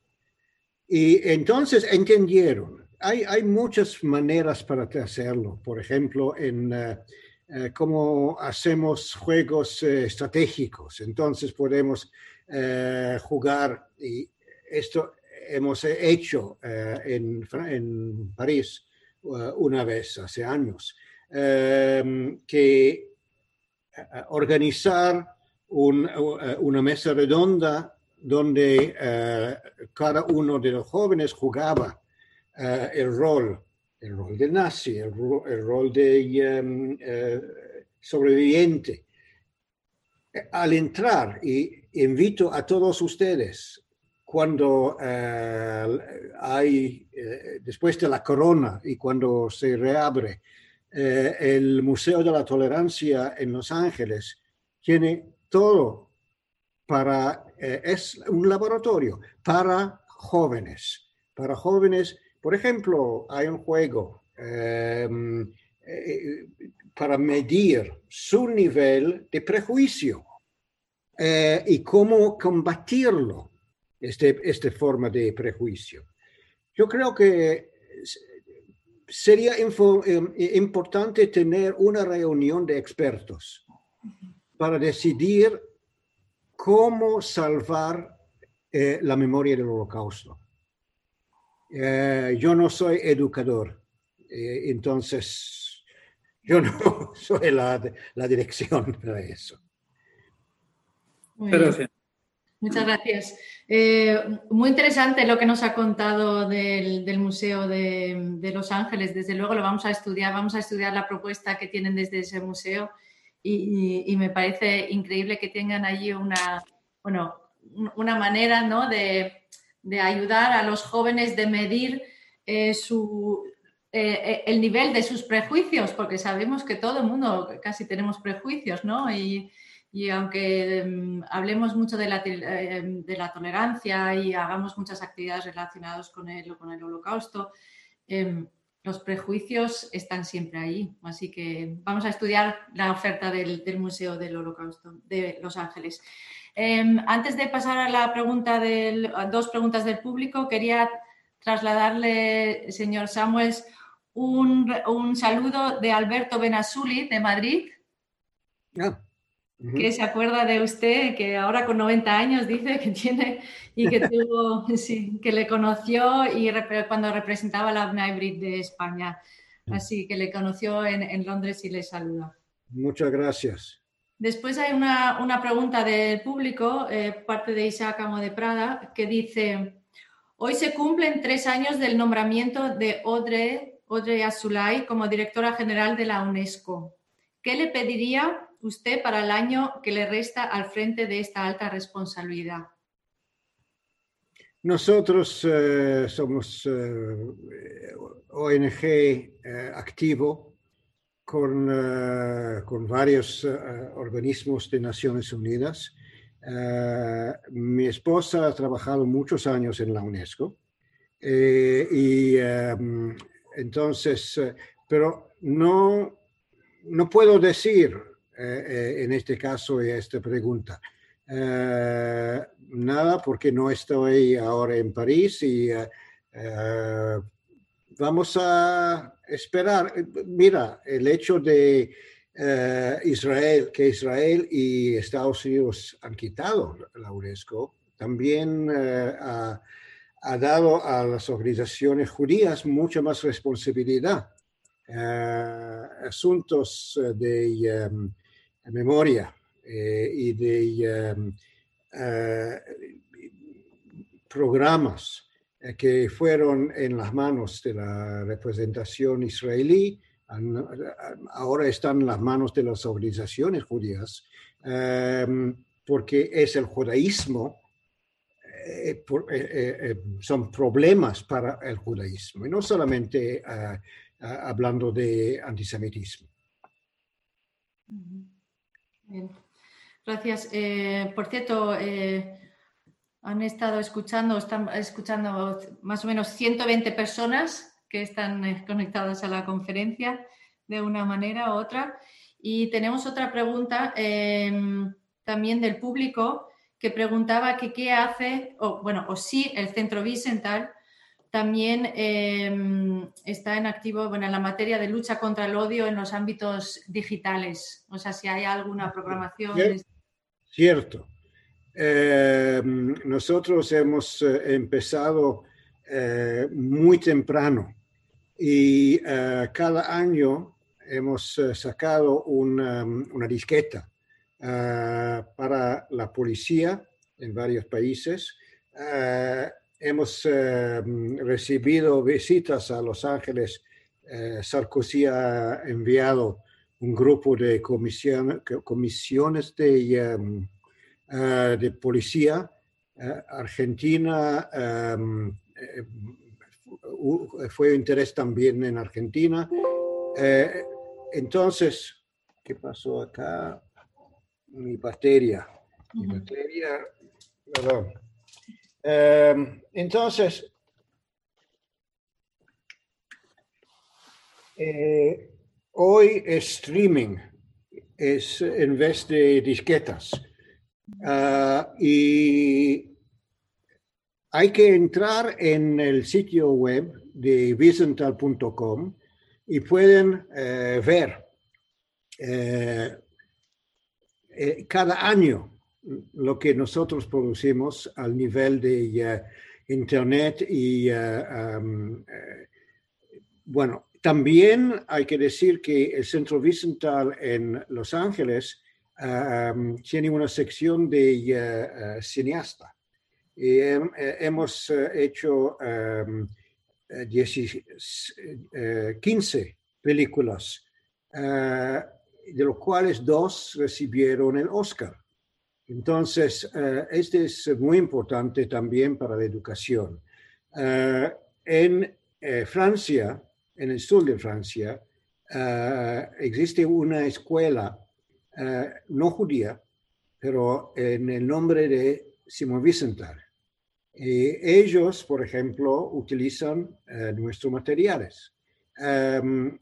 y entonces entendieron. Hay, hay muchas maneras para hacerlo. Por ejemplo, en eh, cómo hacemos juegos eh, estratégicos. Entonces podemos jugar, y esto hemos hecho en, en, París una vez hace años, que organizar una mesa redonda donde eh, cada uno de los jóvenes jugaba eh, el rol, el rol de nazi, el, rol de em, eh, sobreviviente. Al entrar, y invito a todos ustedes, cuando hay, después de la corona y cuando se reabre el Museo de la Tolerancia en Los Ángeles, tiene todo eh, es un laboratorio para jóvenes, para jóvenes, por ejemplo, hay un juego em, eh, para medir su nivel de prejuicio eh, y cómo combatirlo, este, esta forma de prejuicio. Yo creo que sería importante tener una reunión de expertos para decidir cómo salvar eh, la memoria del holocausto. Eh, yo no soy educador, eh, entonces yo no soy la, la dirección para eso. Gracias. Muchas gracias. muy interesante lo que nos ha contado del, Museo de, Los Ángeles. Desde luego lo vamos a estudiar, vamos a estudiar la propuesta que tienen desde ese museo y, me parece increíble que tengan allí una, bueno, una manera ¿no? de, ayudar a los jóvenes de medir eh, su, eh, eh, el nivel de sus prejuicios, porque sabemos que todo el mundo casi tenemos prejuicios, ¿no? Y, aunque mm, hablemos mucho de la, de la, tolerancia y hagamos muchas actividades relacionadas con el, con el holocausto, em, los prejuicios están siempre ahí. Así que vamos a estudiar la oferta del, Museo del Holocausto de Los Ángeles. Em, antes de pasar a la pregunta del, dos preguntas del público, quería trasladarle, señor Samuels, un, saludo de Alberto Benasuli de Madrid. Que se acuerda de usted, que ahora con 90 años dice que tiene y que tuvo, que le conoció y cuando representaba la Hybrid de España. Así que le conoció en, Londres y le saluda. Muchas gracias. Después hay una, pregunta del público, eh, parte de Isaac Amo de Prada, que dice, hoy se cumplen tres años del nombramiento de Audrey, Audrey Azoulay como directora general de la UNESCO. ¿Qué le pediría usted para el año que le resta al frente de esta alta responsabilidad? Nosotros eh, somos eh, ONG eh, activo con, con varios organismos de Naciones Unidas. mi esposa ha trabajado muchos años en la UNESCO y entonces, pero no, no puedo decir eh, eh, en este caso esta pregunta. Eh, nada porque no estoy ahora en París y vamos a esperar. Mira, el hecho de Israel, que Israel y Estados Unidos han quitado la UNESCO, también ha, dado a las organizaciones judías mucha más responsabilidad. asuntos de memoria y de programas que fueron en las manos de la representación israelí, ahora están en las manos de las organizaciones judías, porque es el judaísmo, son problemas para el judaísmo, y no solamente hablando de antisemitismo. Gracias. Eh, por cierto, eh, han estado escuchando, están escuchando más o menos 120 personas que están eh, conectadas a la conferencia de una manera u otra. Y tenemos otra pregunta em, también del público que preguntaba que qué hace, o bueno, o si el Centro Vicental también em, está en activo bueno, en la materia de lucha contra el odio en los ámbitos digitales. O sea, si hay alguna programación. Cierto. Em, nosotros hemos eh, empezado eh, muy temprano y eh, cada año hemos sacado una, una disqueta para la policía en varios países hemos eh, recibido visitas a Los Ángeles. Eh, Sarkozy ha enviado un grupo de comisiones de, eh, de policía. Argentina em, fue interés también en Argentina. entonces, ¿qué pasó acá? Mi batería. Mi batería, perdón. Em, entonces, eh, hoy streaming es en vez de disquetas. Ah, y hay que entrar en el sitio web de vicental.com y pueden eh, ver eh, cada año lo que nosotros producimos al nivel de Internet y, um, eh, bueno, también hay que decir que el Centro Vicental en Los Ángeles tiene una sección de cineasta. Y hemos hecho 15 um, películas, de los cuales dos recibieron el Oscar. Entonces, uh, este es muy importante también para la educación. Uh, en uh, Francia, en el sur de Francia, existe una escuela no judía, pero en el nombre de Simón Wiesenthal. Ellos, por ejemplo, utilizan nuestros materiales. Um,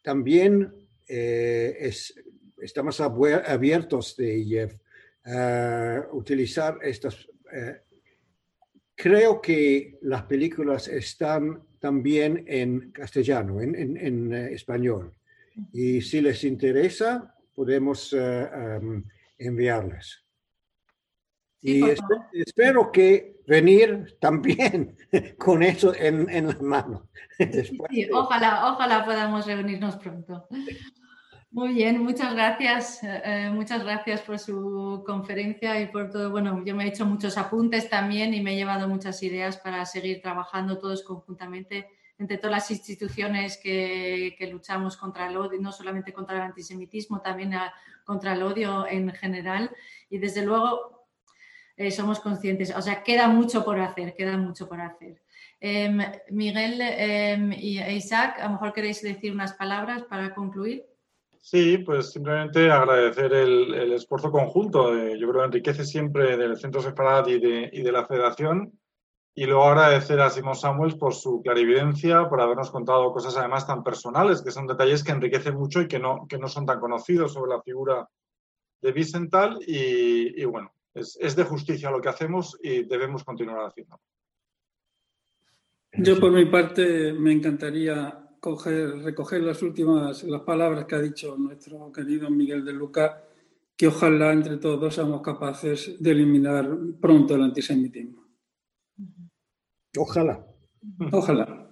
también es, estamos abiertos de eh, utilizar estas. Eh, creo que las películas están también en castellano, en, eh, español. Y si les interesa, podemos em, enviarles. y espero, que venir también con eso en, en la mano. ojalá, ojalá podamos reunirnos pronto. Muy bien, muchas gracias. Eh, muchas gracias por su conferencia y por todo. Bueno, yo me he hecho muchos apuntes también y me he llevado muchas ideas para seguir trabajando todos conjuntamente entre todas las instituciones que, luchamos contra el odio, no solamente contra el antisemitismo, también contra el odio en general. Y desde luego eh, somos conscientes, o sea, queda mucho por hacer, queda mucho por hacer. Em, Miguel em, y Isaac, a lo mejor queréis decir unas palabras para concluir. Sí, pues simplemente agradecer el, esfuerzo conjunto. yo creo que enriquece siempre del Centro Separat y de, y de la Federación. Y luego agradecer a Simón Samuels por su clarividencia, por habernos contado cosas además tan personales, que son detalles que enriquecen mucho y que no, que no son tan conocidos sobre la figura de Vicental. Y, bueno, es, de justicia lo que hacemos y debemos continuar haciendo. Yo por mi parte me encantaría recoger las últimas las palabras que ha dicho nuestro querido Miguel de Luca, que ojalá entre todos seamos capaces de eliminar pronto el antisemitismo. Ojalá. Ojalá.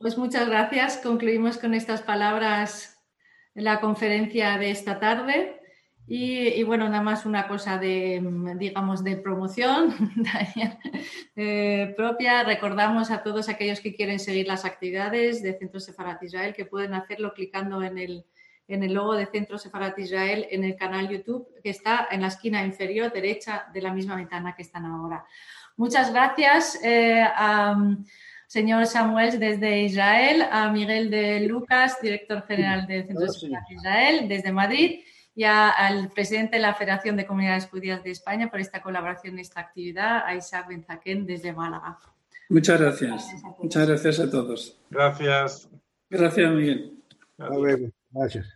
pues muchas gracias. Concluimos con estas palabras la conferencia de esta tarde. Y, bueno, nada más una cosa de, digamos, de promoción eh, propia. Recordamos a todos aquellos que quieren seguir las actividades de Centro Sefarat Israel que pueden hacerlo clicando en el, en el logo de Centro Sefarat Israel en el canal YouTube que está en la esquina inferior derecha de la misma ventana que están ahora. Muchas gracias eh, a señor Samuel desde Israel, a Miguel de Lucas, director general de Centro Sefarat Israel desde Madrid y al presidente de la Federación de Comunidades Judías de España por esta colaboración en esta actividad, a Isaac Benzaquén desde Málaga. Muchas gracias. Muchas gracias a todos. Gracias. Gracias, Miguel. Gracias.